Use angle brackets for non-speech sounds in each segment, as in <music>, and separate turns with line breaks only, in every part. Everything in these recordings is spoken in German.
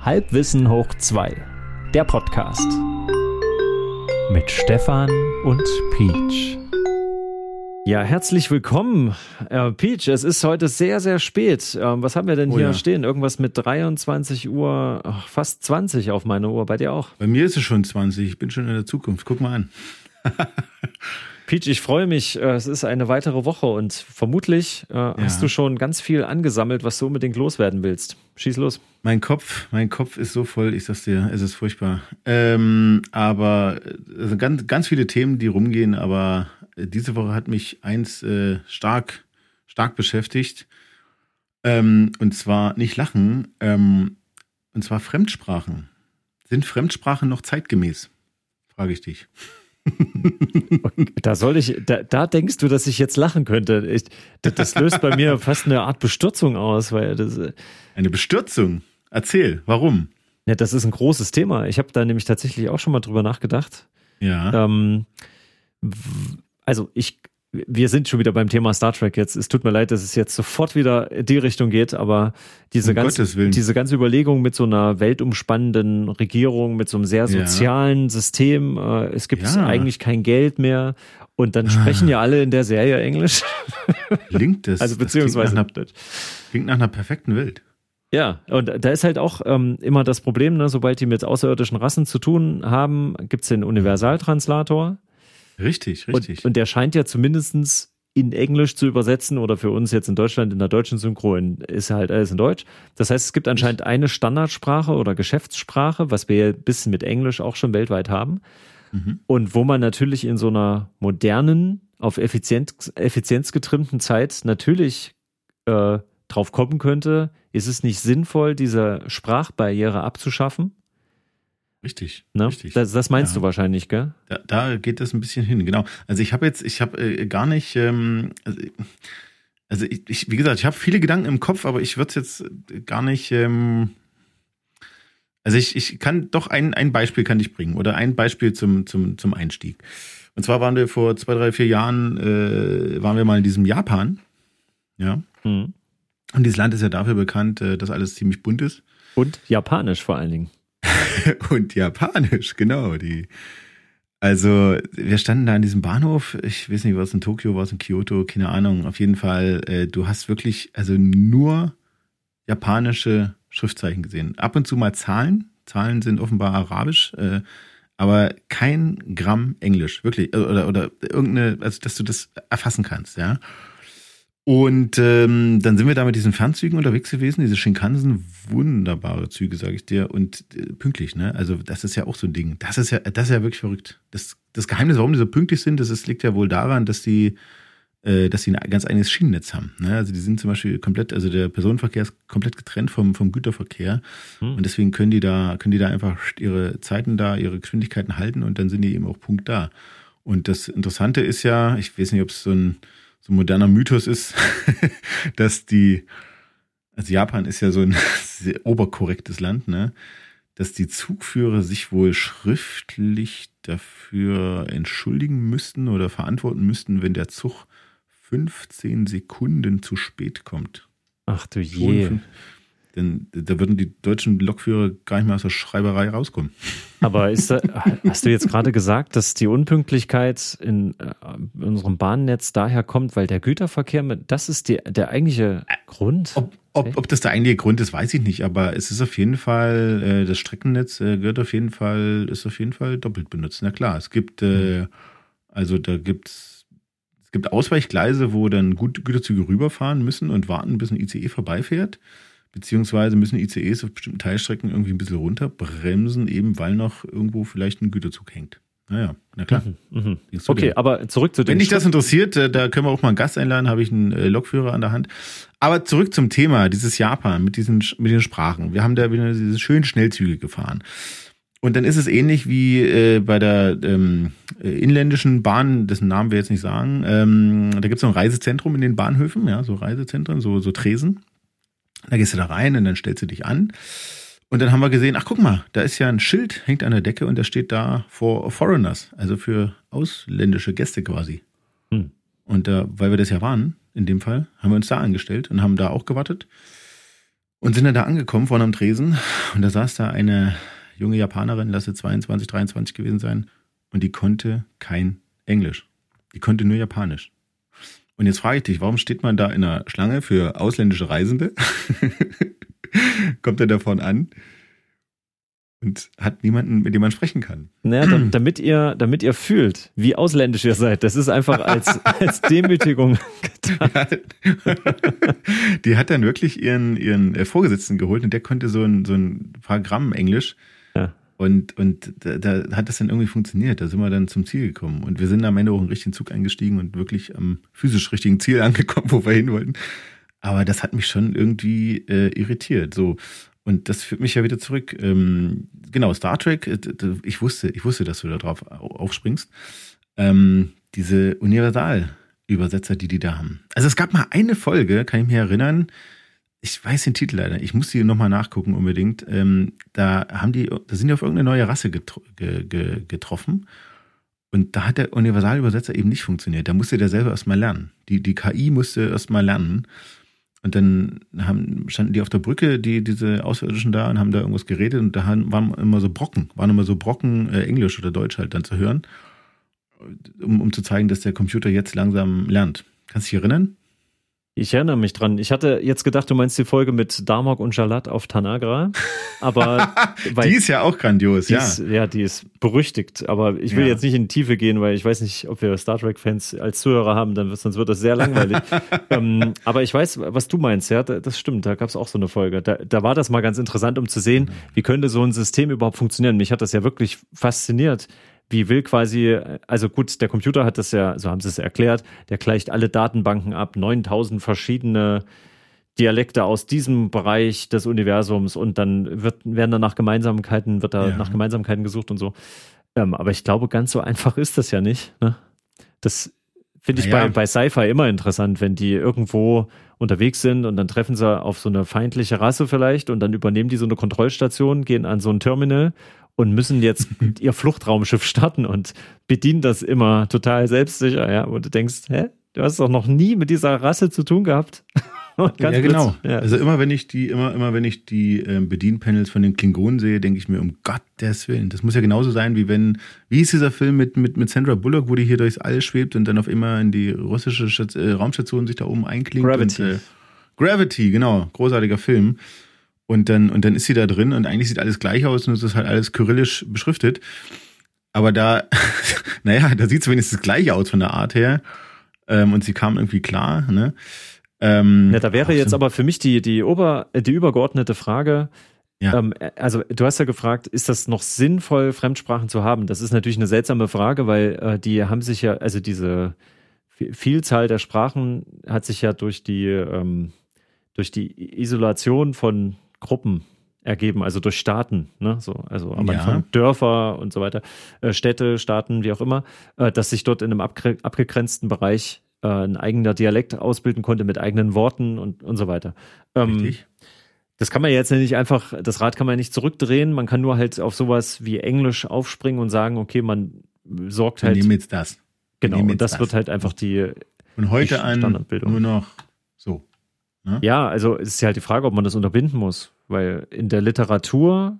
Halbwissen hoch 2, der Podcast. Mit Stefan und Peach. Ja, herzlich willkommen, äh, Peach. Es ist heute sehr, sehr spät. Ähm, was haben wir denn
Oh
hier
ja.
stehen? Irgendwas mit 23 Uhr, ach, fast 20 auf meiner Uhr. Bei dir auch?
Bei mir ist es schon 20, ich bin schon in der Zukunft. Guck mal an. <laughs>
Peach, ich freue mich. Äh, Es ist eine weitere Woche und vermutlich äh, hast du schon ganz viel angesammelt, was du unbedingt loswerden willst. Schieß los.
Mein Kopf, mein Kopf ist so voll, ich sag's dir, es ist furchtbar. Ähm, aber äh, also ganz, ganz viele Themen, die rumgehen, aber äh, diese Woche hat mich eins äh, stark, stark beschäftigt. Ähm, und zwar nicht Lachen, ähm, und zwar Fremdsprachen. Sind Fremdsprachen noch zeitgemäß? Frage ich dich. <laughs>
Da soll ich, da, da denkst du, dass ich jetzt lachen könnte. Ich, das, das löst bei mir fast eine Art Bestürzung aus, weil das, äh,
Eine Bestürzung. Erzähl, warum?
ja, das ist ein großes Thema. Ich habe da nämlich tatsächlich auch schon mal drüber nachgedacht.
Ja.
Ähm, also ich, wir sind schon wieder beim Thema Star Trek jetzt. Es tut mir leid, dass es jetzt sofort wieder in die Richtung geht, aber diese
Um
ganze, diese ganze Überlegung mit so einer weltumspannenden Regierung, mit so einem sehr
Ja.
sozialen System, äh, es gibt
Ja.
eigentlich kein Geld mehr und dann sprechen ja alle in der Serie Englisch. <laughs>
Klingt das?
also
das klingt
beziehungsweise
nach einer, klingt nach einer perfekten Welt.
Ja, und da ist halt auch ähm, immer das Problem, ne, sobald die mit außerirdischen Rassen zu tun haben, gibt's den Universaltranslator.
Richtig, richtig.
Und, und der scheint ja zumindestens in Englisch zu übersetzen oder für uns jetzt in Deutschland in der deutschen Synchro ist halt alles in Deutsch. Das heißt, es gibt anscheinend eine Standardsprache oder Geschäftssprache, was wir ja bis mit Englisch auch schon weltweit haben.
Mhm.
Und wo man natürlich in so einer modernen, auf Effizienz, Effizienz getrimmten Zeit natürlich äh, drauf kommen könnte, ist es nicht sinnvoll, diese Sprachbarriere abzuschaffen?
Richtig,
Ne?
richtig.
Das, das meinst
Ja.
du wahrscheinlich, gell?
Da, da geht das ein bisschen hin, genau. Also ich habe jetzt, ich habe äh, gar nicht, ähm, also, also ich, ich, wie gesagt, ich habe viele Gedanken im Kopf, aber ich würde es jetzt gar nicht. Ähm, also ich, ich kann doch ein, ein Beispiel kann ich bringen oder ein Beispiel zum, zum, zum Einstieg. Und zwar waren wir vor zwei, drei, vier Jahren, äh, waren wir mal in diesem Japan. Ja.
Mhm.
Und dieses Land ist ja dafür bekannt, äh, dass alles ziemlich bunt ist.
Und japanisch vor allen Dingen. <laughs>
Und Japanisch, genau. Die, also, wir standen da in diesem Bahnhof. Ich weiß nicht, was in Tokio, was in Kyoto, keine Ahnung. Auf jeden Fall, äh, du hast wirklich, also nur japanische Schriftzeichen gesehen. Ab und zu mal Zahlen. Zahlen sind offenbar arabisch, äh, aber kein Gramm Englisch, wirklich. Oder, oder irgendeine, also, dass du das erfassen kannst, ja. Und ähm, dann sind wir da mit diesen Fernzügen unterwegs gewesen, diese Shinkansen, wunderbare Züge, sage ich dir, und äh, pünktlich, ne? Also das ist ja auch so ein Ding. Das ist ja, das ist ja wirklich verrückt. Das, das Geheimnis, warum die so pünktlich sind, das ist, liegt ja wohl daran, dass die, äh, dass sie ein ganz eigenes Schienennetz haben. Ne? Also die sind zum Beispiel komplett, also der Personenverkehr ist komplett getrennt vom, vom Güterverkehr.
Hm.
Und deswegen können die da, können die da einfach ihre Zeiten da, ihre Geschwindigkeiten halten und dann sind die eben auch Punkt da. Und das Interessante ist ja, ich weiß nicht, ob es so ein, so ein moderner Mythos ist, <laughs> dass die, also Japan ist ja so ein <laughs> sehr oberkorrektes Land, ne? Dass die Zugführer sich wohl schriftlich dafür entschuldigen müssten oder verantworten müssten, wenn der Zug 15 Sekunden zu spät kommt.
Ach du je.
fünf- Denn da würden die deutschen Lokführer gar nicht mehr aus der Schreiberei rauskommen.
Aber da, hast du jetzt gerade gesagt, dass die Unpünktlichkeit in, äh, in unserem Bahnnetz daher kommt, weil der Güterverkehr mit, das ist die, der eigentliche Grund?
Ob, ob, ob das der eigentliche Grund ist, weiß ich nicht, aber es ist auf jeden Fall, äh, das Streckennetz äh, gehört auf jeden Fall, ist auf jeden Fall doppelt benutzt. Na klar, es gibt, äh, also da gibt's, es gibt Ausweichgleise, wo dann Güterzüge rüberfahren müssen und warten, bis ein ICE vorbeifährt. Beziehungsweise müssen ICEs auf bestimmten Teilstrecken irgendwie ein bisschen runterbremsen, eben weil noch irgendwo vielleicht ein Güterzug hängt. Naja, na klar.
Mhm.
Du
Okay, aber zurück zu den
Wenn dich das interessiert, äh, da können wir auch mal einen Gast einladen, habe ich einen äh, Lokführer an der Hand. Aber zurück zum Thema, dieses Japan mit diesen, mit den Sprachen. Wir haben da wieder diese schönen Schnellzüge gefahren. Und dann ist es ähnlich wie äh, bei der ähm, äh, inländischen Bahn, dessen Namen wir jetzt nicht sagen. Ähm, da gibt es so ein Reisezentrum in den Bahnhöfen, ja, so Reisezentren, so, so Tresen. Da gehst du da rein und dann stellst du dich an. Und dann haben wir gesehen, ach guck mal, da ist ja ein Schild, hängt an der Decke und da steht da for foreigners, also für ausländische Gäste quasi.
Hm.
Und äh, weil wir das ja waren, in dem Fall, haben wir uns da angestellt und haben da auch gewartet. Und sind dann da angekommen vorne am Tresen und da saß da eine junge Japanerin, lasse 22, 23 gewesen sein und die konnte kein Englisch. Die konnte nur Japanisch. Und jetzt frage ich dich, warum steht man da in einer Schlange für ausländische Reisende? <laughs> Kommt er davon an und hat niemanden, mit dem man sprechen kann.
Naja, damit ihr, damit ihr fühlt, wie ausländisch ihr seid. Das ist einfach als, <laughs> als Demütigung getan.
Die hat dann wirklich ihren, ihren äh, Vorgesetzten geholt und der konnte so ein, so ein paar Gramm Englisch. Und, und da, da hat das dann irgendwie funktioniert. Da sind wir dann zum Ziel gekommen. Und wir sind am Ende auch einen richtigen Zug eingestiegen und wirklich am physisch richtigen Ziel <laughs> angekommen, wo wir hin wollten. Aber das hat mich schon irgendwie äh, irritiert. So. Und das führt mich ja wieder zurück. Ähm, genau, Star Trek, äh, ich wusste, ich wusste, dass du da drauf aufspringst. Ähm, diese Universal-Übersetzer, die die da haben. Also es gab mal eine Folge, kann ich mich erinnern, ich weiß den Titel leider, ich muss die nochmal nachgucken unbedingt. Ähm, da haben die, da sind die auf irgendeine neue Rasse getro ge ge getroffen. Und da hat der Universalübersetzer eben nicht funktioniert. Da musste der selber erstmal lernen. Die, die KI musste erstmal lernen. Und dann haben, standen die auf der Brücke, die, diese Außerirdischen da, und haben da irgendwas geredet. Und da waren immer so Brocken, waren immer so Brocken äh, Englisch oder Deutsch halt dann zu hören, um, um zu zeigen, dass der Computer jetzt langsam lernt. Kannst du dich erinnern?
Ich erinnere mich dran. Ich hatte jetzt gedacht, du meinst die Folge mit Damok und Jalat auf Tanagra. Aber <laughs>
die ist ja auch grandios, ja.
Ist, ja, die ist berüchtigt. Aber ich will ja. jetzt nicht in die Tiefe gehen, weil ich weiß nicht, ob wir Star Trek-Fans als Zuhörer haben, dann sonst wird das sehr langweilig. <laughs> ähm, aber ich weiß, was du meinst, ja, das stimmt. Da gab es auch so eine Folge. Da, da war das mal ganz interessant, um zu sehen, wie könnte so ein System überhaupt funktionieren. Mich hat das ja wirklich fasziniert wie will quasi, also gut, der Computer hat das ja, so haben sie es erklärt, der gleicht alle Datenbanken ab, 9000 verschiedene Dialekte aus diesem Bereich des Universums und dann wird, werden da nach Gemeinsamkeiten, wird da ja. nach Gemeinsamkeiten gesucht und so. Ähm, aber ich glaube, ganz so einfach ist das ja nicht. Ne? Das finde ich naja. bei, bei Sci-Fi immer interessant, wenn die irgendwo unterwegs sind und dann treffen sie auf so eine feindliche Rasse vielleicht und dann übernehmen die so eine Kontrollstation, gehen an so ein Terminal und müssen jetzt <laughs> ihr Fluchtraumschiff starten und bedienen das immer total selbstsicher, ja, wo du denkst, hä, du hast doch noch nie mit dieser Rasse zu tun gehabt. <laughs>
ja, genau. Ja. Also immer wenn ich die, immer, immer wenn ich die äh, Bedienpanels von den Klingonen sehe, denke ich mir, um Gottes Willen, das muss ja genauso sein, wie wenn, wie ist dieser Film mit, mit, mit Sandra Bullock, wo die hier durchs All schwebt und dann auf immer in die russische Stat äh, Raumstation sich da oben einklingt.
Gravity. Und, äh,
Gravity, genau, großartiger Film. Und dann, und dann ist sie da drin und eigentlich sieht alles gleich aus und es ist halt alles kyrillisch beschriftet. Aber da, <laughs> naja, da sieht es wenigstens gleich aus von der Art her. Ähm, und sie kam irgendwie klar, ne?
Ähm, ja, da wäre jetzt aber für mich die, die, Ober, die übergeordnete Frage, ja. Ähm, also du hast ja gefragt, ist das noch sinnvoll, Fremdsprachen zu haben? Das ist natürlich eine seltsame Frage, weil äh, die haben sich ja, also diese Vielzahl der Sprachen hat sich ja durch die ähm, durch die Isolation von Gruppen ergeben, also durch Staaten, ne? so, also am ja. Anfang Dörfer und so weiter, äh, Städte, Staaten, wie auch immer, äh, dass sich dort in einem abgegrenzten Bereich äh, ein eigener Dialekt ausbilden konnte mit eigenen Worten und, und so weiter. Ähm, Richtig. Das kann man jetzt nicht einfach, das Rad kann man nicht zurückdrehen, man kann nur halt auf sowas wie Englisch aufspringen und sagen, okay, man sorgt halt. Wir
nehmen jetzt das.
Genau, und das, das, wird halt einfach die.
Und heute an nur noch.
Ne? Ja, also es ist ja halt die Frage, ob man das unterbinden muss, weil in der Literatur,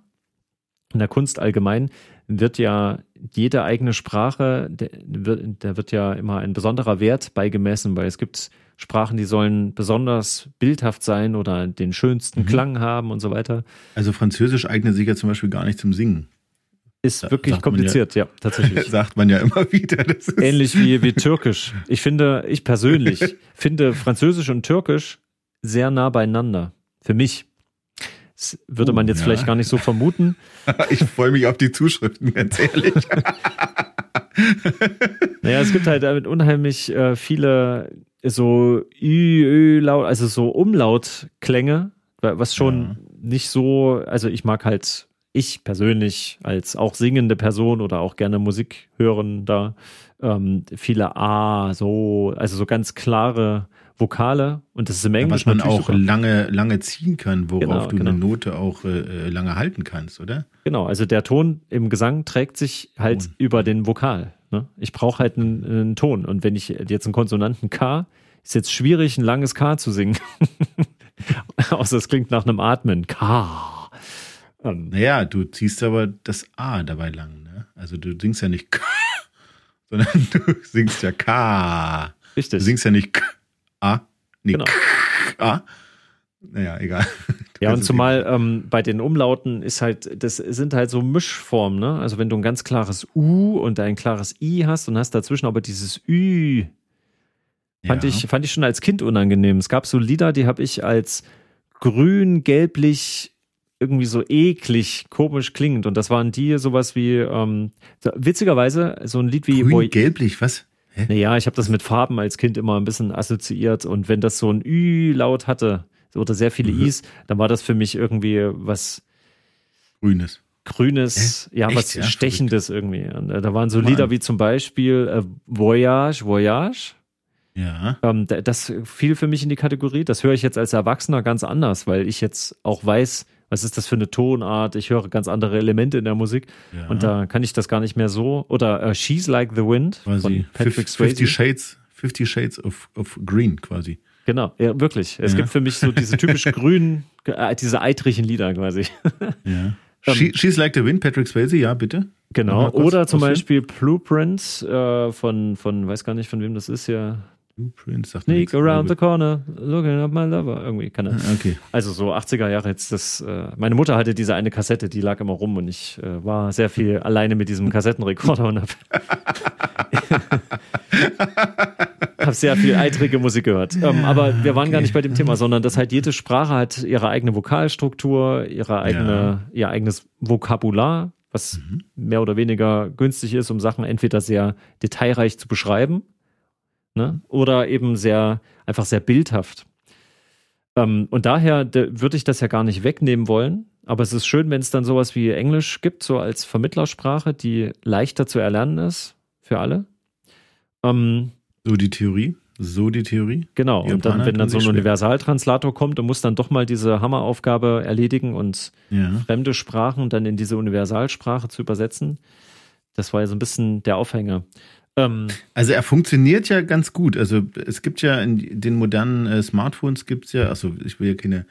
in der Kunst allgemein, wird ja jede eigene Sprache, der wird, der wird ja immer ein besonderer Wert beigemessen, weil es gibt Sprachen, die sollen besonders bildhaft sein oder den schönsten mhm. Klang haben und so weiter.
Also Französisch eignet sich ja zum Beispiel gar nicht zum Singen.
Ist da, wirklich kompliziert, ja, ja, tatsächlich. <laughs>
sagt man ja immer wieder.
Ähnlich wie, wie Türkisch. Ich finde, ich persönlich <laughs> finde Französisch und Türkisch sehr nah beieinander. Für mich. Das würde man jetzt ja. vielleicht gar nicht so vermuten. <laughs>
Ich freue mich auf die Zuschriften, ganz ehrlich. <laughs>
naja, es gibt halt damit unheimlich äh, viele so Ü, Ö, Laut, also so Umlautklänge, was schon ja. nicht so, also ich mag halt, ich persönlich als auch singende Person oder auch gerne Musik hören da, ähm, viele A, so, also so ganz klare Vokale und das ist im Englischen.
Ja, was man auch lange, lange ziehen kann, worauf genau, du genau. eine Note auch äh, äh, lange halten kannst, oder?
Genau, also der Ton im Gesang trägt sich halt Ton. über den Vokal. Ne? Ich brauche halt einen, einen, Ton und wenn ich jetzt einen Konsonanten K, ist jetzt schwierig, ein langes K zu singen. <laughs> Außer es klingt nach einem Atmen. K.
Ähm. Naja, du ziehst aber das A dabei lang. Ne? Also du singst ja nicht K, <laughs> sondern du singst ja K.
Richtig.
Du singst ja nicht K, A, nee, genau. K, A. Naja, egal. <laughs>
ja, und zumal ähm, bei den Umlauten ist halt, das sind halt so Mischformen, ne? Also wenn du ein ganz klares U und ein klares I hast und hast dazwischen aber dieses Ü, fand, ja. ich, fand ich schon als Kind unangenehm. Es gab so Lieder, die habe ich als grün, gelblich, irgendwie so eklig, komisch klingend. Und das waren die sowas wie, ähm, witzigerweise, so ein Lied wie
Grün, gelblich, was?
Hä? Naja, ich habe das mit Farben als Kind immer ein bisschen assoziiert. Und wenn das so ein Ü-Laut hatte, oder sehr viele mhm. Is, dann war das für mich irgendwie was
Grünes.
Grünes, äh? ja, Echt? was ja, Stechendes verrückt. irgendwie. Und, äh, da waren so Lieder wie zum Beispiel äh, Voyage, Voyage.
Ja.
Ähm, das fiel für mich in die Kategorie. Das höre ich jetzt als Erwachsener ganz anders, weil ich jetzt auch weiß, was ist das für eine Tonart. Ich höre ganz andere Elemente in der Musik ja. und da kann ich das gar nicht mehr so. Oder äh, She's Like the Wind
quasi. von Patrick Swayze. 50 Shades, 50 Shades of, of Green quasi.
Genau, ja, wirklich. Es ja. gibt für mich so diese typisch <laughs> grünen, äh, diese eitrigen Lieder quasi.
Ja. <laughs> Ähm, She, She's Like the Wind, Patrick Swayze, ja, bitte.
Genau. Oder zum Beispiel Blueprint äh, von, von, weiß gar nicht, von wem das ist ja.
Blueprint, sagt
Sneak around the corner, looking at my lover. Irgendwie kann er.
Ah, okay.
Also so 80er Jahre jetzt das. Äh, meine Mutter hatte diese eine Kassette, die lag immer rum und ich äh, war sehr viel <laughs> alleine mit diesem Kassettenrekorder und habe <laughs> hab sehr viel eitrige Musik gehört. Ähm, aber wir waren okay. gar nicht bei dem Thema, sondern dass halt jede Sprache hat ihre eigene Vokalstruktur, ihre eigene, ja. ihr eigenes Vokabular, was mhm. mehr oder weniger günstig ist, um Sachen entweder sehr detailreich zu beschreiben ne? oder eben sehr, einfach sehr bildhaft. Ähm, und daher würde ich das ja gar nicht wegnehmen wollen. Aber es ist schön, wenn es dann sowas wie Englisch gibt, so als Vermittlersprache, die leichter zu erlernen ist für alle.
Ähm, so die Theorie? So die Theorie?
Genau. Die und dann, wenn dann so ein Universaltranslator kommt und muss dann doch mal diese Hammeraufgabe erledigen und ja. fremde Sprachen dann in diese Universalsprache zu übersetzen, das war ja so ein bisschen der Aufhänger.
Ähm, also er funktioniert ja ganz gut. Also es gibt ja in den modernen äh, Smartphones gibt es ja, also ich will ja keine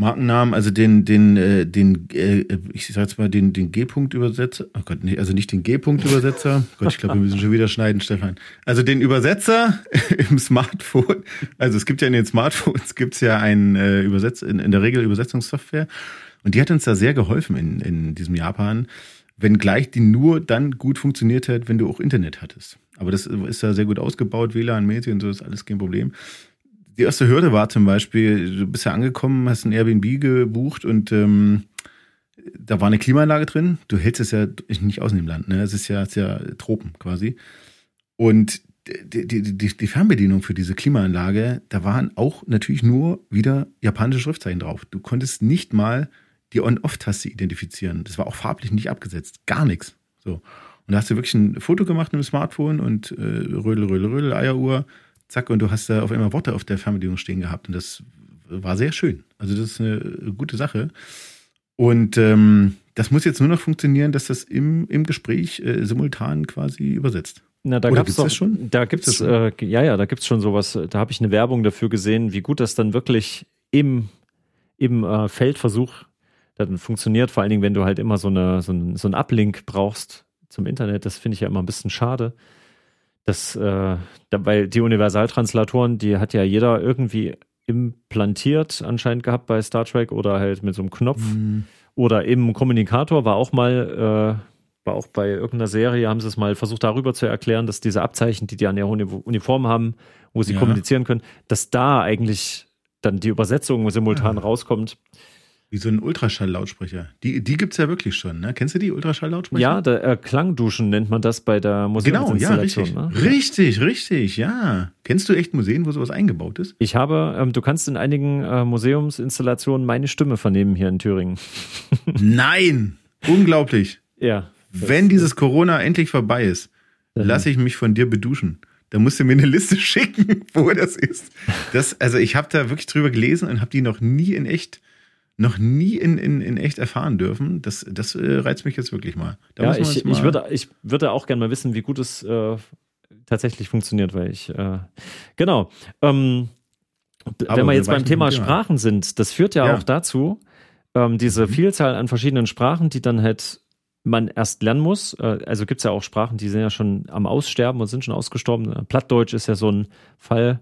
Markennamen, also den, den, äh, den, äh, ich sag jetzt mal, den, den G-Punkt-Übersetzer, oh Gott, nee, also nicht den G-Punkt-Übersetzer, Gott, ich glaube, wir müssen schon wieder schneiden, Stefan. Also den Übersetzer <laughs> im Smartphone, also es gibt ja in den Smartphones, gibt's ja ein äh, Übersetz, in, in der Regel Übersetzungssoftware und die hat uns da sehr geholfen in, in diesem Japan, wenngleich die nur dann gut funktioniert hat, wenn du auch Internet hattest. Aber das ist ja sehr gut ausgebaut, WLAN-mäßig und so ist alles kein Problem. Die erste Hürde war zum Beispiel, du bist ja angekommen, hast ein Airbnb gebucht und ähm, da war eine Klimaanlage drin. Du hältst es ja nicht aus in dem Land, ne? Es ist ja, es ja Tropen quasi. Und die, die, die, die Fernbedienung für diese Klimaanlage, da waren auch natürlich nur wieder japanische Schriftzeichen drauf. Du konntest nicht mal die On-Off-Taste identifizieren. Das war auch farblich nicht abgesetzt. Gar nichts. So. Und da hast du wirklich ein Foto gemacht mit dem Smartphone und äh, Rödel, Rödel, Rödel, Eieruhr, zack, und du hast da auf einmal Worte auf der Fernbedienung stehen gehabt. Und das war sehr schön. Also das ist eine gute Sache. Und ähm, das muss jetzt nur noch funktionieren, dass das im, im Gespräch äh, simultan quasi übersetzt.
Na, da gab es das schon. Da gibt es, äh, ja, ja, da gibt es schon sowas. Da habe ich eine Werbung dafür gesehen, wie gut das dann wirklich im, im äh, Feldversuch dann funktioniert. Vor allen Dingen, wenn du halt immer so, eine, so, ein, so einen Uplink brauchst zum Internet. Das finde ich ja immer ein bisschen schade. Das, äh, weil die Universaltranslatoren, die hat ja jeder irgendwie implantiert anscheinend gehabt bei Star Trek oder halt mit so einem Knopf. Mhm. Oder im Kommunikator war auch mal, äh, war auch bei irgendeiner Serie, haben sie es mal versucht darüber zu erklären, dass diese Abzeichen, die die an der Uniform haben, wo sie ja. kommunizieren können, dass da eigentlich dann die Übersetzung simultan ja. rauskommt.
Wie so ein Ultraschall-Lautsprecher. Die, die gibt es ja wirklich schon, ne? Kennst du die Ultraschall-Lautsprecher?
Ja, der, äh, Klangduschen nennt man das bei der
Museumsinstallation. Genau, ja, richtig. Ne? Richtig, richtig, ja. Kennst du echt Museen, wo sowas eingebaut ist?
Ich habe, ähm, du kannst in einigen äh, Museumsinstallationen meine Stimme vernehmen hier in Thüringen. <laughs>
Nein! Unglaublich.
Ja.
Wenn dieses Corona endlich vorbei ist, lasse ich mich von dir beduschen. Da musst du mir eine Liste <laughs> schicken, wo das ist. Das, also ich habe da wirklich drüber gelesen und habe die noch nie in echt noch nie in, in, in echt erfahren dürfen. Das, das äh, reizt mich jetzt wirklich mal.
Da ja, ich, mal ich, würde, ich würde auch gerne mal wissen, wie gut es äh, tatsächlich funktioniert, weil ich, äh, genau. Ähm, wenn wir jetzt beim Thema Sprachen sind, das führt ja, ja. auch dazu, ähm, diese mhm. Vielzahl an verschiedenen Sprachen, die dann halt man erst lernen muss. Äh, also gibt es ja auch Sprachen, die sind ja schon am Aussterben und sind schon ausgestorben. Plattdeutsch ist ja so ein Fall.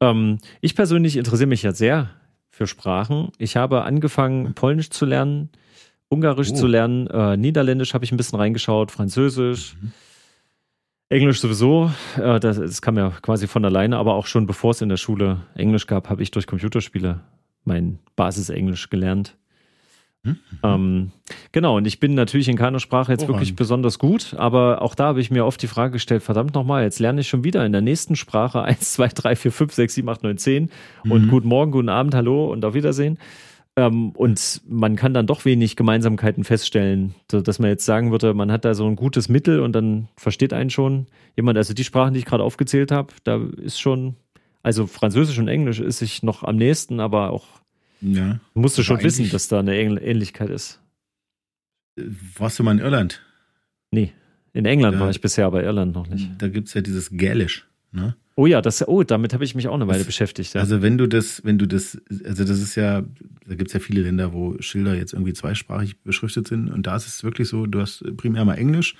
Ähm, ich persönlich interessiere mich ja sehr für Sprachen. Ich habe angefangen, Polnisch zu lernen, Ungarisch oh. zu lernen, äh, Niederländisch habe ich ein bisschen reingeschaut, Französisch. Mhm. Englisch sowieso, äh, das, das, kam ja quasi von alleine, aber auch schon bevor es in der Schule Englisch gab, habe ich durch Computerspiele mein Basisenglisch gelernt. Mhm. Ähm, genau, und ich bin natürlich in keiner Sprache jetzt Woran? wirklich besonders gut, aber auch da habe ich mir oft die Frage gestellt, verdammt nochmal, jetzt lerne ich schon wieder in der nächsten Sprache 1, 2, 3, 4, 5, 6, 7, 8, 9, 10 mhm. und guten Morgen, guten Abend, hallo und auf Wiedersehen. Ähm, und man kann dann doch wenig Gemeinsamkeiten feststellen, dass man jetzt sagen würde, man hat da so ein gutes Mittel und dann versteht einen schon jemand. Also die Sprachen, die ich gerade aufgezählt habe, da ist schon, also Französisch und Englisch ist sich noch am nächsten, aber auch ja. Musst du schon wissen, dass da eine Ähnlichkeit ist.
Warst du mal in Irland?
Nee, in England da, war ich bisher, aber Irland noch nicht.
Da gibt es ja dieses Gälisch, ne?
Oh ja, das, oh, damit habe ich mich auch eine Weile das, beschäftigt. Ja.
Also wenn du das, wenn du das, also das ist ja, da gibt es ja viele Länder, wo Schilder jetzt irgendwie zweisprachig beschriftet sind und da ist es wirklich so, du hast primär mal Englisch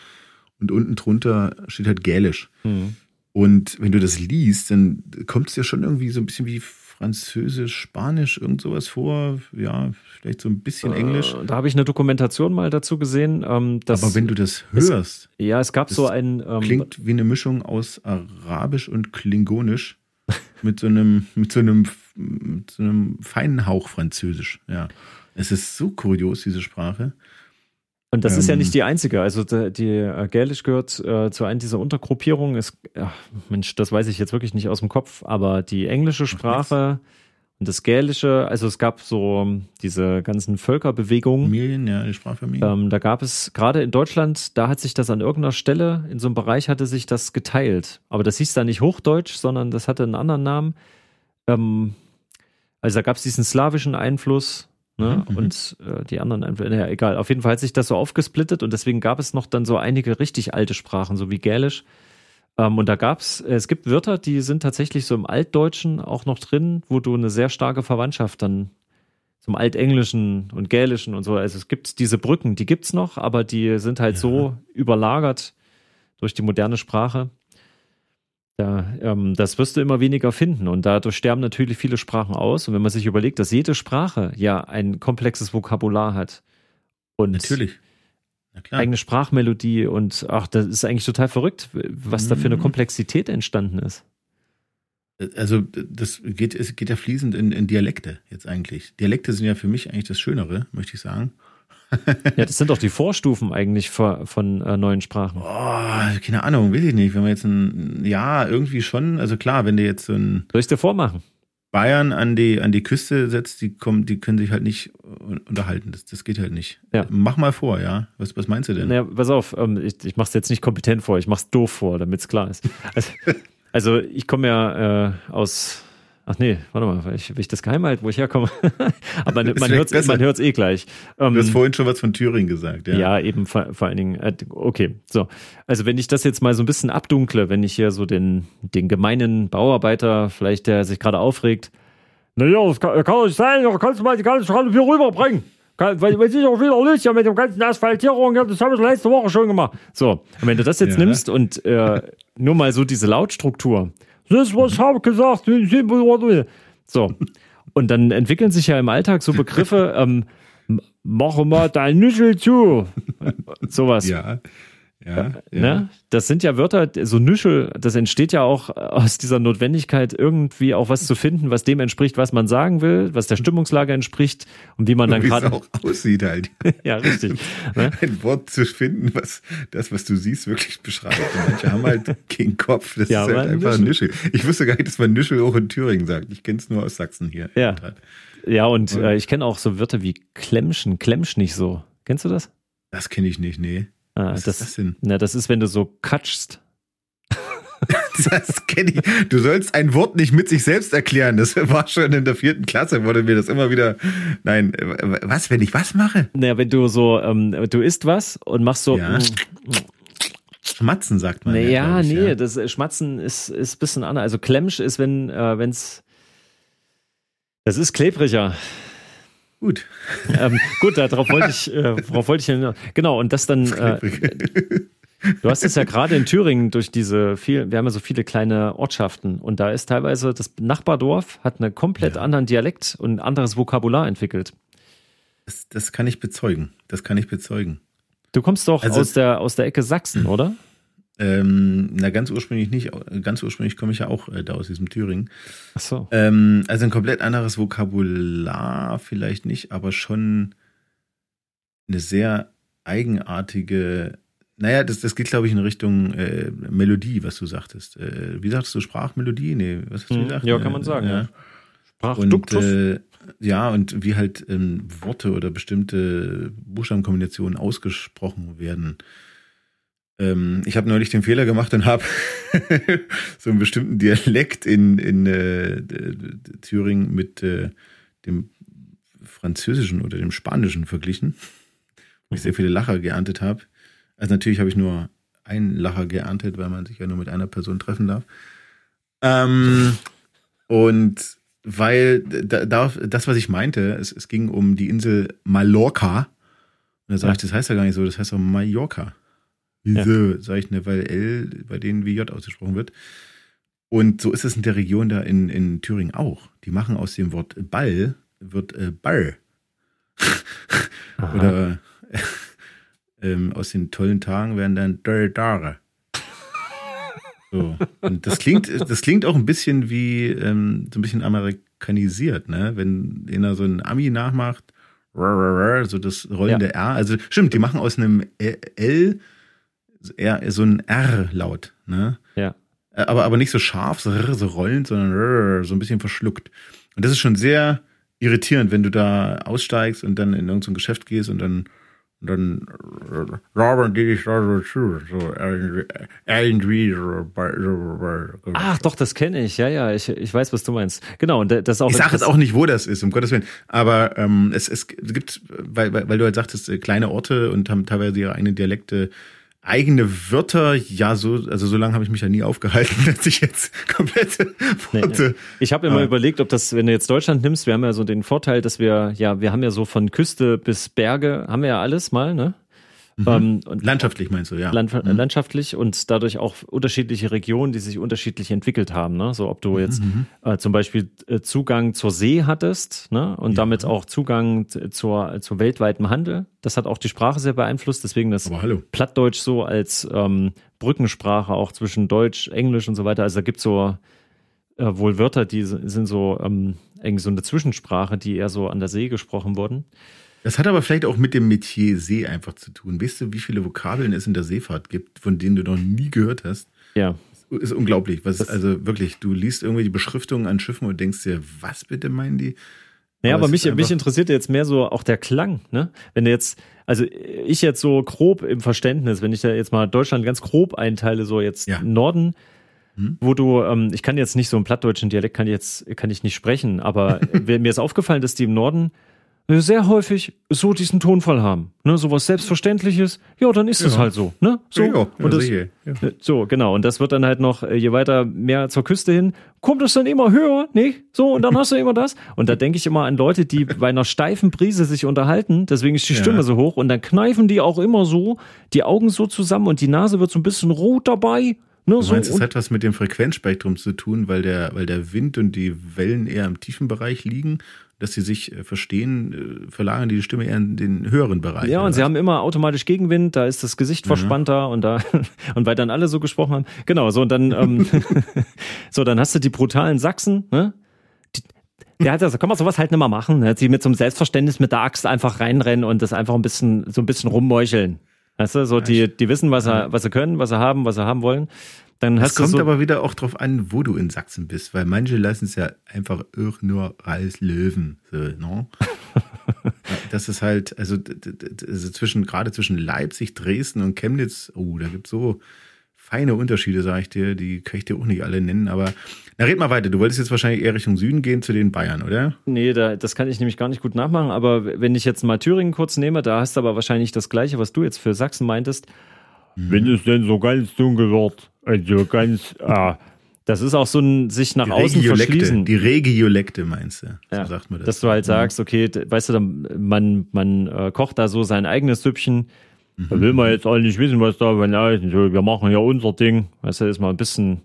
und unten drunter steht halt Gälisch. Mhm. Und wenn du das liest, dann kommt es ja schon irgendwie so ein bisschen wie Französisch, Spanisch, irgend sowas vor. Ja, vielleicht so ein bisschen äh, Englisch.
Da habe ich eine Dokumentation mal dazu gesehen. Ähm,
Aber wenn du das hörst.
Es, ja, es gab so ein.
Ähm, klingt wie eine Mischung aus Arabisch und Klingonisch. <laughs> mit so einem, mit so einem, mit so einem feinen Hauch Französisch. Ja. Es ist so kurios, diese Sprache.
Und das ähm, ist ja nicht ähm. die einzige. Also die, die äh, Gälisch gehört äh, zu einer dieser Untergruppierungen. Ist, ja, Mensch, das weiß ich jetzt wirklich nicht aus dem Kopf, aber die englische Sprache und das Gälische, also es gab so diese ganzen Völkerbewegungen.
Familien, ja, die Sprachfamilien.
Ähm, da gab es gerade in Deutschland, da hat sich das an irgendeiner Stelle, in so einem Bereich hatte sich das geteilt. Aber das hieß da nicht Hochdeutsch, sondern das hatte einen anderen Namen. Ähm, also da gab es diesen slawischen Einfluss Ne? Mhm. Und äh, die anderen, ja, egal. Auf jeden Fall hat sich das so aufgesplittet und deswegen gab es noch dann so einige richtig alte Sprachen, so wie Gälisch. Ähm, und da gab es, es gibt Wörter, die sind tatsächlich so im Altdeutschen auch noch drin, wo du eine sehr starke Verwandtschaft dann zum Altenglischen und Gälischen und so. Also es gibt diese Brücken, die gibt's noch, aber die sind halt ja. so überlagert durch die moderne Sprache. Da, ähm, das wirst du immer weniger finden und dadurch sterben natürlich viele Sprachen aus. Und wenn man sich überlegt, dass jede Sprache ja ein komplexes Vokabular hat und
natürlich
eigene Sprachmelodie und ach, das ist eigentlich total verrückt, was mhm. da für eine mhm. Komplexität entstanden ist.
Also das geht, es geht ja fließend in, in Dialekte jetzt eigentlich. Dialekte sind ja für mich eigentlich das Schönere, möchte ich sagen
ja, das sind doch die Vorstufen eigentlich von, von äh, neuen Sprachen.
Oh, keine Ahnung, weiß ich nicht. Wenn wir jetzt ein, ja, irgendwie schon, also klar, wenn du jetzt so ein.
Soll ich dir vormachen?
Bayern an die, an die Küste setzt, die kommen, die können sich halt nicht unterhalten. Das, das geht halt nicht. Ja. Mach mal vor, ja. Was, was meinst du denn?
Naja, pass auf, ähm, ich, ich mach's jetzt nicht kompetent vor, ich mach's doof vor, damit es klar ist. Also, also ich komme ja äh, aus Ach nee, warte mal, ich, will ich das geheim halten, wo ich herkomme? <laughs> Aber man, man hört es man hört's eh gleich.
Ähm, du hast vorhin schon was von Thüringen gesagt, ja.
Ja, eben vor, vor allen Dingen. Äh, okay, so. Also wenn ich das jetzt mal so ein bisschen abdunkle, wenn ich hier so den, den gemeinen Bauarbeiter, vielleicht der sich gerade aufregt, naja, das kann, kann doch nicht sein, da kannst du mal die ganze Schraube hier rüberbringen. Weil, weil sich auch wieder löst ja mit dem ganzen Asphaltierung, das haben wir letzte Woche schon gemacht. So, und wenn du das jetzt ja. nimmst und äh, nur mal so diese Lautstruktur, das, was ich habe gesagt. So. Und dann entwickeln sich ja im Alltag so Begriffe, ähm, mach mal dein Nüschel zu. Sowas.
Ja. Ja,
ja. Ne? Das sind ja Wörter, so Nüschel, das entsteht ja auch aus dieser Notwendigkeit, irgendwie auch was zu finden, was dem entspricht, was man sagen will, was der Stimmungslage entspricht und wie man dann gerade.
auch aussieht halt. <laughs>
ja, richtig.
Ne? <laughs> Ein Wort zu finden, was das, was du siehst, wirklich beschreibt. Und manche haben halt <laughs> keinen Kopf. Das ja, ist halt einfach Nüschel. Nüschel. Ich wusste gar nicht, dass man Nüschel auch in Thüringen sagt. Ich kenne es nur aus Sachsen hier.
Ja. Ja, und äh, ich kenne auch so Wörter wie Klemmschen, Klemmsch nicht so. Kennst du das?
Das kenne ich nicht, nee.
Ah, Was das, ist das denn? Na, das ist, wenn du so katschst. <laughs>
das kenne ich. Du sollst ein Wort nicht mit sich selbst erklären. Das war schon in der vierten Klasse, wurde mir das immer wieder. Nein, was, wenn ich was mache?
Naja, wenn du so, ähm, du isst was und machst so. Ja.
Schmatzen sagt man.
Naja, ja, ich, nee, ja. das Schmatzen ist, ist ein bisschen anders. Also Klemsch ist, wenn äh, es Das ist klebriger.
Gut. <laughs>
Ähm, gut, darauf wollte ich, äh, darauf wollte ich genau und das dann. Äh, du hast es ja <laughs> gerade in Thüringen durch diese viel, wir haben ja so viele kleine Ortschaften und da ist teilweise das Nachbardorf hat einen komplett ja. anderen Dialekt und ein anderes Vokabular entwickelt.
Das, das kann ich bezeugen. Das kann ich bezeugen.
Du kommst doch also, aus der aus der Ecke Sachsen, oder?
Ähm, na, ganz ursprünglich nicht. Ganz ursprünglich komme ich ja auch äh, da aus diesem Thüringen.
Ach so.
Ähm, also ein komplett anderes Vokabular vielleicht nicht, aber schon eine sehr eigenartige. Naja, das, das geht, glaube ich, in Richtung äh, Melodie, was du sagtest. Äh, wie sagst du, Sprachmelodie? Nee, was hast du
hm,
gesagt?
Ja, kann man sagen. Ja. ja.
Sprachduktus. Und, äh, ja, und wie halt ähm, Worte oder bestimmte Buchstabenkombinationen ausgesprochen werden. Ähm, ich habe neulich den Fehler gemacht und habe <laughs> so einen bestimmten Dialekt in, in äh, Thüringen mit äh, dem Französischen oder dem Spanischen verglichen, wo ich sehr viele Lacher geerntet habe. Also natürlich habe ich nur einen Lacher geerntet, weil man sich ja nur mit einer Person treffen darf. Ähm, und weil da, da, das, was ich meinte, es, es ging um die Insel Mallorca. Und da sage ich, das heißt ja gar nicht so, das heißt doch Mallorca. Wieso, ja. sage ich, ne, weil L bei denen wie J ausgesprochen wird. Und so ist es in der Region da in, in Thüringen auch. Die machen aus dem Wort Ball, wird äh, Ball. Oder äh, <laughs> ähm, aus den tollen Tagen werden dann Dare. So. Und das klingt, das klingt auch ein bisschen wie ähm, so ein bisschen amerikanisiert, ne? Wenn einer so ein Ami nachmacht, so das rollende ja. R. Also stimmt, die machen aus einem L eher so ein R-Laut, ne?
Ja.
Äh, aber, aber nicht so scharf, so, so rollend, sondern so ein bisschen verschluckt. Und das ist schon sehr irritierend, wenn du da aussteigst und dann in irgendein Geschäft gehst und dann und dann
Ach, doch, das kenne ich. Ja, ja, ich, ich weiß, was du meinst. Genau, und das auch.
Ich sage jetzt auch nicht, wo das ist, um Gottes Willen. Aber ähm, es, es gibt, weil, weil, weil du halt sagtest, äh, kleine Orte und haben teilweise ihre eigenen Dialekte eigene Wörter, ja, so, also so lange habe ich mich ja nie aufgehalten, <laughs> dass ich jetzt komplette Worte. Nee, nee.
Ich habe immer ah. überlegt, ob das, wenn du jetzt Deutschland nimmst, wir haben ja so den Vorteil, dass wir, ja, wir haben ja so von Küste bis Berge, haben wir ja alles mal, ne?
Mhm. Ähm, landschaftlich meinst du, ja.
Land, mhm. Landschaftlich und dadurch auch unterschiedliche Regionen, die sich unterschiedlich entwickelt haben. Ne? So ob du mhm, jetzt mhm. äh, zum Beispiel äh, Zugang zur See hattest ne? und ja. damit auch Zugang zur, zur weltweiten Handel. Das hat auch die Sprache sehr beeinflusst. Deswegen das Plattdeutsch so als ähm, Brückensprache auch zwischen Deutsch, Englisch und so weiter. Also da gibt so äh, wohl Wörter, die sind so ähm, irgendwie so eine Zwischensprache, die eher so an der See gesprochen wurden.
Das hat aber vielleicht auch mit dem Metier See einfach zu tun. Weißt du, wie viele Vokabeln es in der Seefahrt gibt, von denen du noch nie gehört hast?
Ja.
Ist unglaublich. Was, also wirklich, du liest irgendwie die Beschriftungen an Schiffen und denkst dir, was bitte meinen die?
Ja, aber, aber mich, mich interessiert jetzt mehr so auch der Klang, ne? Wenn du jetzt, also ich jetzt so grob im Verständnis, wenn ich da jetzt mal Deutschland ganz grob einteile, so jetzt ja. Norden, hm? wo du, ähm, ich kann jetzt nicht so einen plattdeutschen Dialekt, kann ich jetzt, kann ich nicht sprechen, aber <laughs> mir ist aufgefallen, dass die im Norden sehr häufig so diesen Tonfall haben. Ne, so was Selbstverständliches, ja, dann ist es ja. halt so. Ne? So, ja, ja, und das, ja. so, genau. Und das wird dann halt noch, äh, je weiter mehr zur Küste hin, kommt es dann immer höher, nicht? So, und dann hast du immer das. Und da denke ich immer an Leute, die bei einer steifen Brise sich unterhalten, deswegen ist die Stimme so hoch, und dann kneifen die auch immer so, die Augen so zusammen und die Nase wird so ein bisschen rot daby
Ne, du meinst, so, es hat was mit dem Frequenzspektrum zu tun, weil der, weil der Wind und die Wellen eher im tiefen Bereich liegen dass sie sich äh, verstehen, äh, verlagern die Stimme eher in den höheren Bereich.
Ja, und sie haben immer automatisch Gegenwind, da ist das Gesicht mhm. verspannter und da, <laughs> und weil dann alle so gesprochen haben. Genau, so und dann, ähm, <laughs> so, dann hast du die brutalen Sachsen, ne? Die, der hat also, kann man sowas halt nicht mehr machen, ne? sie mit so einem Selbstverständnis mit der Axt einfach reinrennen und das einfach ein bisschen, so ein bisschen rummeucheln. Weißt du, so die, die wissen, was sie, was sie können, was sie haben, was sie haben wollen. Dann hast
es kommt
so
aber wieder auch drauf an, wo du in Sachsen bist, weil manche lassen es ja einfach nur als Löwen. So, no? <laughs> das ist halt, also, also zwischen, gerade zwischen Leipzig, Dresden und Chemnitz, oh, da gibt es so feine Unterschiede, sage ich dir, die kann ich dir auch nicht alle nennen, aber na, red mal weiter. Du wolltest jetzt wahrscheinlich eher Richtung Süden gehen zu den Bayern, oder?
Nee, da, das kann ich nämlich gar nicht gut nachmachen, aber wenn ich jetzt mal Thüringen kurz nehme, da hast du aber wahrscheinlich das Gleiche, was du jetzt für Sachsen meintest.
Wenn es denn so ganz dunkel wird, also ganz, äh,
Das ist auch so ein sich nach die außen verschließen.
Die Regiolekte meinst du?
So ja, sagt man das. Dass du halt mhm. sagst, okay, weißt du, man, man äh, kocht da so sein eigenes Süppchen. Mhm. Da will man jetzt auch nicht wissen, was da, wenn ja, wir machen ja unser Ding. Weißt du, ist mal ein bisschen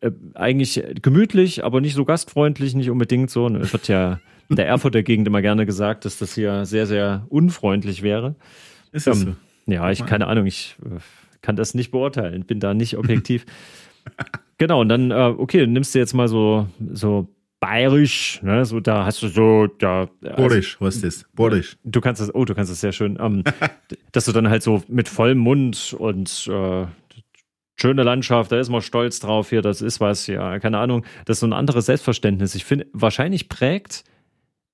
äh, eigentlich gemütlich, aber nicht so gastfreundlich, nicht unbedingt so. Es wird ja in <laughs> der Erfurter Gegend immer gerne gesagt, dass das hier sehr, sehr unfreundlich wäre.
Ist das ähm,
so? Ja, ich keine Ahnung, ich äh, kann das nicht beurteilen, bin da nicht <laughs> objektiv. Genau, und dann, äh, okay, nimmst du jetzt mal so, so bayerisch, ne, so da hast du so, da.
Also, Borisch, was ist das? Borisch.
Du kannst das, oh, du kannst das sehr schön, ähm, <laughs> dass du dann halt so mit vollem Mund und äh, schöne Landschaft, da ist man stolz drauf hier, das ist was, ja, keine Ahnung, das ist so ein anderes Selbstverständnis. Ich finde, wahrscheinlich prägt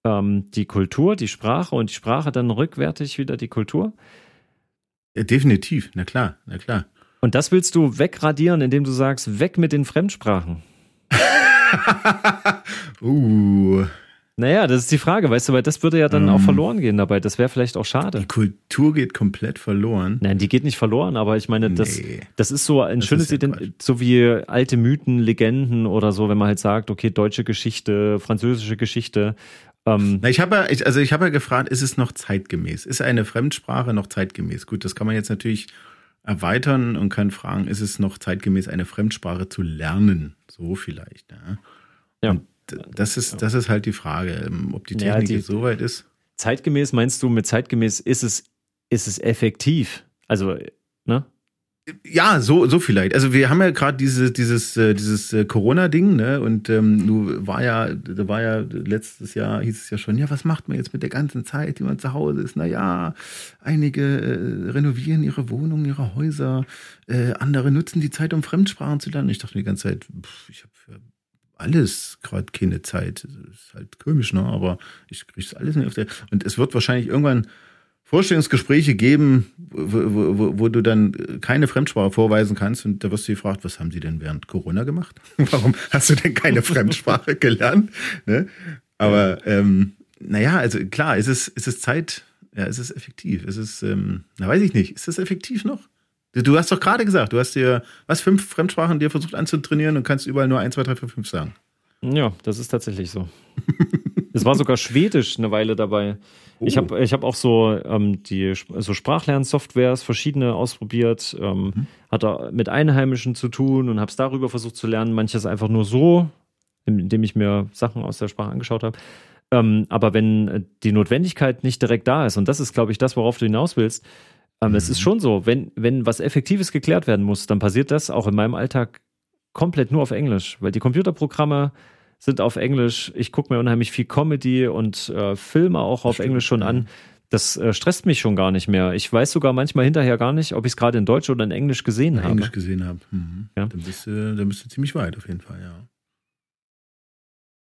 ähm, die Kultur, die Sprache und die Sprache dann rückwärtig wieder die Kultur.
Ja, definitiv, na klar, na klar.
Und das willst du wegradieren, indem du sagst, weg mit den Fremdsprachen. <laughs>
uh.
Naja, das ist die Frage, weißt du, weil das würde ja dann um. auch verloren gehen dabei. Das wäre vielleicht auch schade.
Die Kultur geht komplett verloren.
Nein, die geht nicht verloren, aber ich meine, das, nee. das ist so ein das schönes, ja so wie alte Mythen, Legenden oder so, wenn man halt sagt, okay, deutsche Geschichte, französische Geschichte.
Ähm, Na, ich habe ja, ich, also ich habe ja gefragt, ist es noch zeitgemäß? Ist eine Fremdsprache noch zeitgemäß? Gut, das kann man jetzt natürlich erweitern und kann fragen, ist es noch zeitgemäß, eine Fremdsprache zu lernen? So vielleicht. Ja. ja. Das ist, das ist halt die Frage, ähm, ob die Technik ja, die, so weit ist.
Zeitgemäß meinst du, mit zeitgemäß ist es, ist es effektiv? Also, ne?
Ja, so, so vielleicht. Also wir haben ja gerade diese, dieses, äh, dieses äh, Corona-Ding, ne? Und ähm, nu war ja, da war ja letztes Jahr hieß es ja schon, ja, was macht man jetzt mit der ganzen Zeit, die man zu Hause ist? Naja, einige äh, renovieren ihre Wohnungen, ihre Häuser, äh, andere nutzen die Zeit, um Fremdsprachen zu lernen. Ich dachte mir die ganze Zeit, pff, ich habe für alles gerade keine Zeit. Das ist halt komisch, ne? Aber ich kriege alles nicht auf der. Und es wird wahrscheinlich irgendwann Vorstellungsgespräche geben, wo, wo, wo, du dann keine Fremdsprache vorweisen kannst und da wirst du gefragt, was haben sie denn während Corona gemacht? <laughs> Warum hast du denn keine Fremdsprache <laughs> gelernt? Ne? Aber ähm, naja, also klar, ist es, ist es Zeit, ja, ist es effektiv? Ist es, ähm, na weiß ich nicht, ist es effektiv noch? Du hast doch gerade gesagt, du hast dir, was, fünf Fremdsprachen dir versucht anzutrainieren und kannst überall nur 1, 2, 3, 4, 5 sagen.
Ja, das ist tatsächlich so. <laughs> es war sogar Schwedisch eine Weile dabei. Oh. Ich habe ich hab auch so ähm, die so Sprachlernsoftwares verschiedene ausprobiert, ähm, mhm. hatte mit Einheimischen zu tun und habe es darüber versucht zu lernen. Manches einfach nur so, indem ich mir Sachen aus der Sprache angeschaut habe. Ähm, aber wenn die Notwendigkeit nicht direkt da ist, und das ist, glaube ich, das, worauf du hinaus willst, ähm, mhm. es ist mhm. schon so, wenn, wenn was Effektives geklärt werden muss, dann passiert das auch in meinem Alltag komplett nur auf Englisch, weil die Computerprogramme sind auf Englisch. Ich gucke mir unheimlich viel Comedy und äh, Filme auch auf Stimmt, Englisch schon ja. an. Das äh, stresst mich schon gar nicht mehr. Ich weiß sogar manchmal hinterher gar nicht, ob ich es gerade in Deutsch oder in Englisch gesehen habe.
Englisch gesehen habe. Mhm. Ja. Dann, bist du, dann bist du ziemlich weit auf jeden Fall, ja.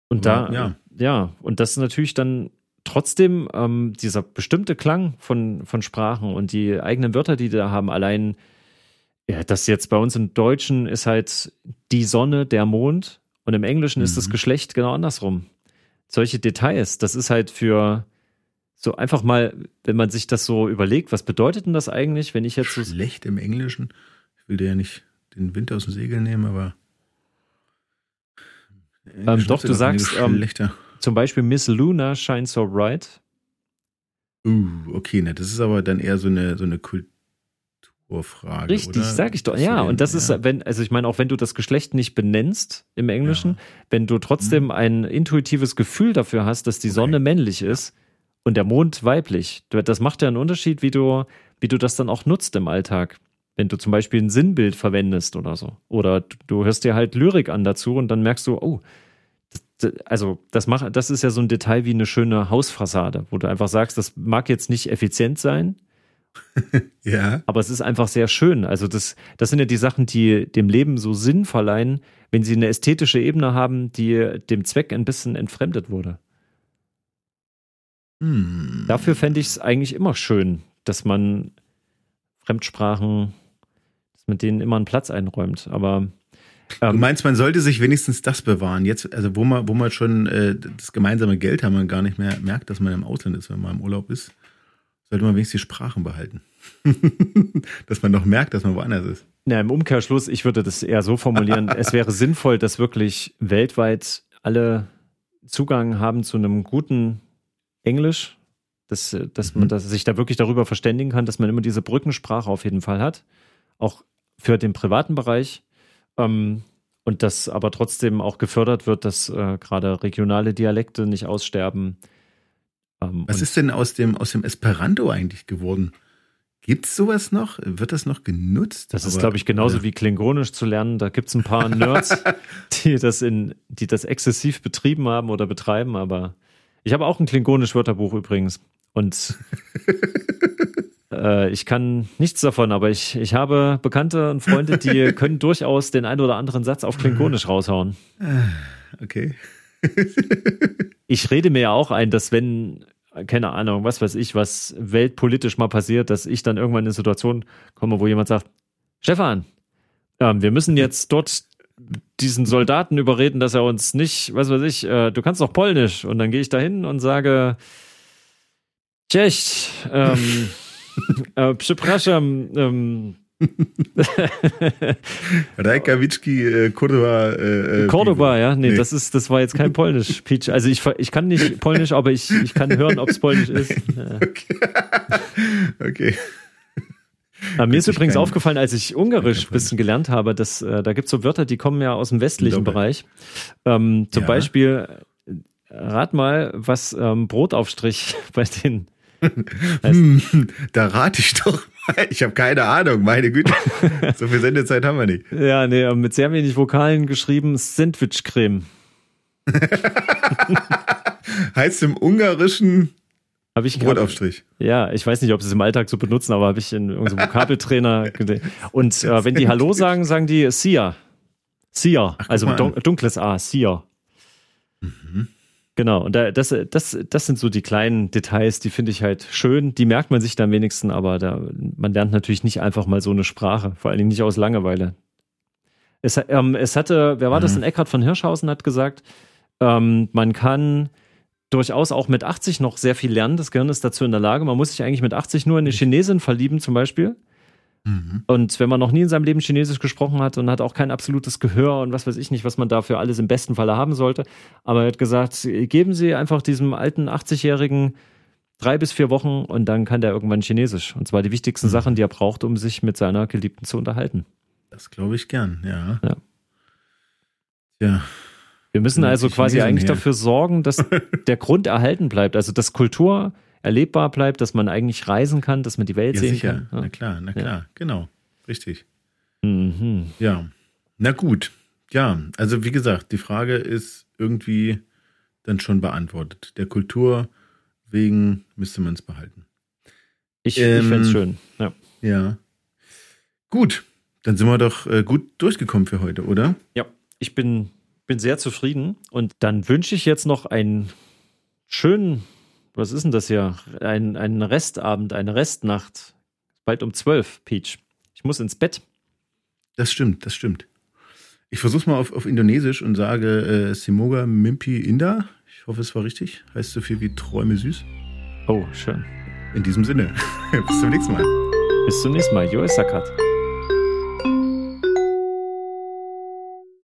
Und Aber, da, ja. ja, und das ist natürlich dann trotzdem ähm, dieser bestimmte Klang von, von Sprachen und die eigenen Wörter, die da haben, allein, ja, das jetzt bei uns im Deutschen ist halt die Sonne, der Mond und im Englischen mhm. ist das mhm. Geschlecht genau andersrum. Solche Details, das ist halt für so einfach mal, wenn man sich das so überlegt, was bedeutet denn das eigentlich, wenn ich jetzt so.
Schlecht im Englischen. Ich will dir ja nicht den Wind aus dem Segel nehmen, aber.
Ähm, doch, du sagst ähm, zum Beispiel Miss Luna shines so bright.
Uh, okay, ne, das ist aber dann eher so eine, so eine Kultur. Frage.
Richtig, oder? sag ich doch. Ja, und das ja. ist, wenn, also ich meine, auch wenn du das Geschlecht nicht benennst im Englischen, ja. wenn du trotzdem mhm. ein intuitives Gefühl dafür hast, dass die Sonne okay. männlich ist und der Mond weiblich, das macht ja einen Unterschied, wie du, wie du das dann auch nutzt im Alltag. Wenn du zum Beispiel ein Sinnbild verwendest oder so. Oder du hörst dir halt Lyrik an dazu und dann merkst du, oh, also das macht, das ist ja so ein Detail wie eine schöne Hausfassade, wo du einfach sagst, das mag jetzt nicht effizient sein, <laughs>
ja.
Aber es ist einfach sehr schön. Also das, das sind ja die Sachen, die dem Leben so Sinn verleihen, wenn sie eine ästhetische Ebene haben, die dem Zweck ein bisschen entfremdet wurde. Hm. Dafür fände ich es eigentlich immer schön, dass man Fremdsprachen, dass man denen immer einen Platz einräumt. Aber
ähm, du meinst, man sollte sich wenigstens das bewahren. Jetzt, also wo man, wo man schon äh, das gemeinsame Geld haben und gar nicht mehr merkt, dass man im Ausland ist, wenn man im Urlaub ist sollte man wenigstens die Sprachen behalten. <laughs> dass man noch merkt, dass man woanders ist.
Ja, im Umkehrschluss, ich würde das eher so formulieren, <laughs> es wäre sinnvoll, dass wirklich weltweit alle Zugang haben zu einem guten Englisch, dass, dass man mhm. dass sich da wirklich darüber verständigen kann, dass man immer diese Brückensprache auf jeden Fall hat, auch für den privaten Bereich. Ähm, und dass aber trotzdem auch gefördert wird, dass äh, gerade regionale Dialekte nicht aussterben.
Ähm, Was ist denn aus dem, aus dem Esperanto eigentlich geworden? Gibt es sowas noch? Wird das noch genutzt?
Das ist, glaube ich, genauso ja. wie Klingonisch zu lernen. Da gibt es ein paar Nerds, <laughs> die das in, die das exzessiv betrieben haben oder betreiben, aber ich habe auch ein Klingonisch-Wörterbuch übrigens. Und <laughs> äh, ich kann nichts davon, aber ich, ich habe Bekannte und Freunde, die <laughs> können durchaus den einen oder anderen Satz auf Klingonisch raushauen.
Okay.
Ich rede mir ja auch ein, dass wenn, keine Ahnung, was weiß ich, was weltpolitisch mal passiert, dass ich dann irgendwann in eine Situation komme, wo jemand sagt, Stefan, äh, wir müssen jetzt dort diesen Soldaten überreden, dass er uns nicht, was weiß ich, äh, du kannst doch Polnisch. Und dann gehe ich da hin und sage, Cześć, ähm, <laughs> äh, przepraszam, ähm, <laughs>
Reykjavicki, äh, Cordoba. Äh,
äh Cordoba, ja. Nee, nee, Das, ist, das war jetzt kein Polnisch, Peach. Also ich, ich kann nicht Polnisch, aber ich, ich kann hören, ob es Polnisch ist. <laughs> Ja.
Okay. <laughs> okay.
Aber mir ist übrigens aufgefallen, als ich Ungarisch ein bisschen gelernt habe, dass äh, da gibt es so Wörter, die kommen ja aus dem westlichen Doppel. Bereich. Ähm, zum ja. Beispiel, rat mal, was ähm, Brotaufstrich bei den
hm, da rate ich doch mal. <laughs> Ich habe keine Ahnung, meine Güte. <laughs> So viel Sendezeit haben wir nicht.
Ja, nee, mit sehr wenig Vokalen geschrieben, Sandwich-Creme. <laughs>
heißt im Ungarischen
hab ich
Brotaufstrich.
Ja, ich weiß nicht, ob sie es im Alltag so benutzen, aber habe ich in irgendeinem Vokabeltrainer Und äh, wenn die Hallo sagen, sagen die Sia. Sia, Ach, also dun dunkles A, Sia. Mhm. Genau, und da, das, das, das sind so die kleinen Details, die finde ich halt schön. Die merkt man sich dann wenigstens, aber da, man lernt natürlich nicht einfach mal so eine Sprache, vor allen Dingen nicht aus Langeweile. Es, ähm, es hatte, wer war mhm. das? Ein Eckhard von Hirschhausen hat gesagt, ähm, man kann durchaus auch mit 80 noch sehr viel lernen. Das Gehirn ist dazu in der Lage. Man muss sich eigentlich mit 80 nur in eine Chinesin verlieben, zum Beispiel. Mhm. Und wenn man noch nie in seinem Leben Chinesisch gesprochen hat und hat auch kein absolutes Gehör und was weiß ich nicht, was man dafür alles im besten Falle haben sollte, aber er hat gesagt, geben Sie einfach diesem alten 80-Jährigen drei bis vier Wochen und dann kann der irgendwann Chinesisch. Und zwar die wichtigsten mhm. Sachen, die er braucht, um sich mit seiner Geliebten zu unterhalten.
Das glaube ich gern, ja.
Ja.
ja.
Wir müssen also quasi eigentlich her. dafür sorgen, dass <laughs> der Grund erhalten bleibt. Also dass Kultur erlebbar bleibt, dass man eigentlich reisen kann, dass man die Welt ja, sehen sicher. kann.
Ja. Na klar, na klar, ja. genau. Richtig.
Mhm.
Ja. Na gut. Ja, also wie gesagt, die Frage ist irgendwie dann schon beantwortet. Der Kultur wegen müsste man es behalten.
Ich, ähm, ich fände es schön. Ja.
ja. Gut, dann sind wir doch äh, gut durchgekommen für heute, oder?
Ja, ich bin, bin sehr zufrieden und dann wünsche ich jetzt noch einen schönen was ist denn das hier? Ein, ein Restabend, eine Restnacht. Bald um zwölf, Peach. Ich muss ins Bett.
Das stimmt, das stimmt. Ich versuch's mal auf, auf Indonesisch und sage äh, Simoga Mimpi Inda. Ich hoffe, es war richtig. Heißt so viel wie Träume süß.
Oh, schön.
In diesem Sinne. <laughs> Bis zum nächsten Mal.
Bis zum nächsten Mal. Jo Sakat.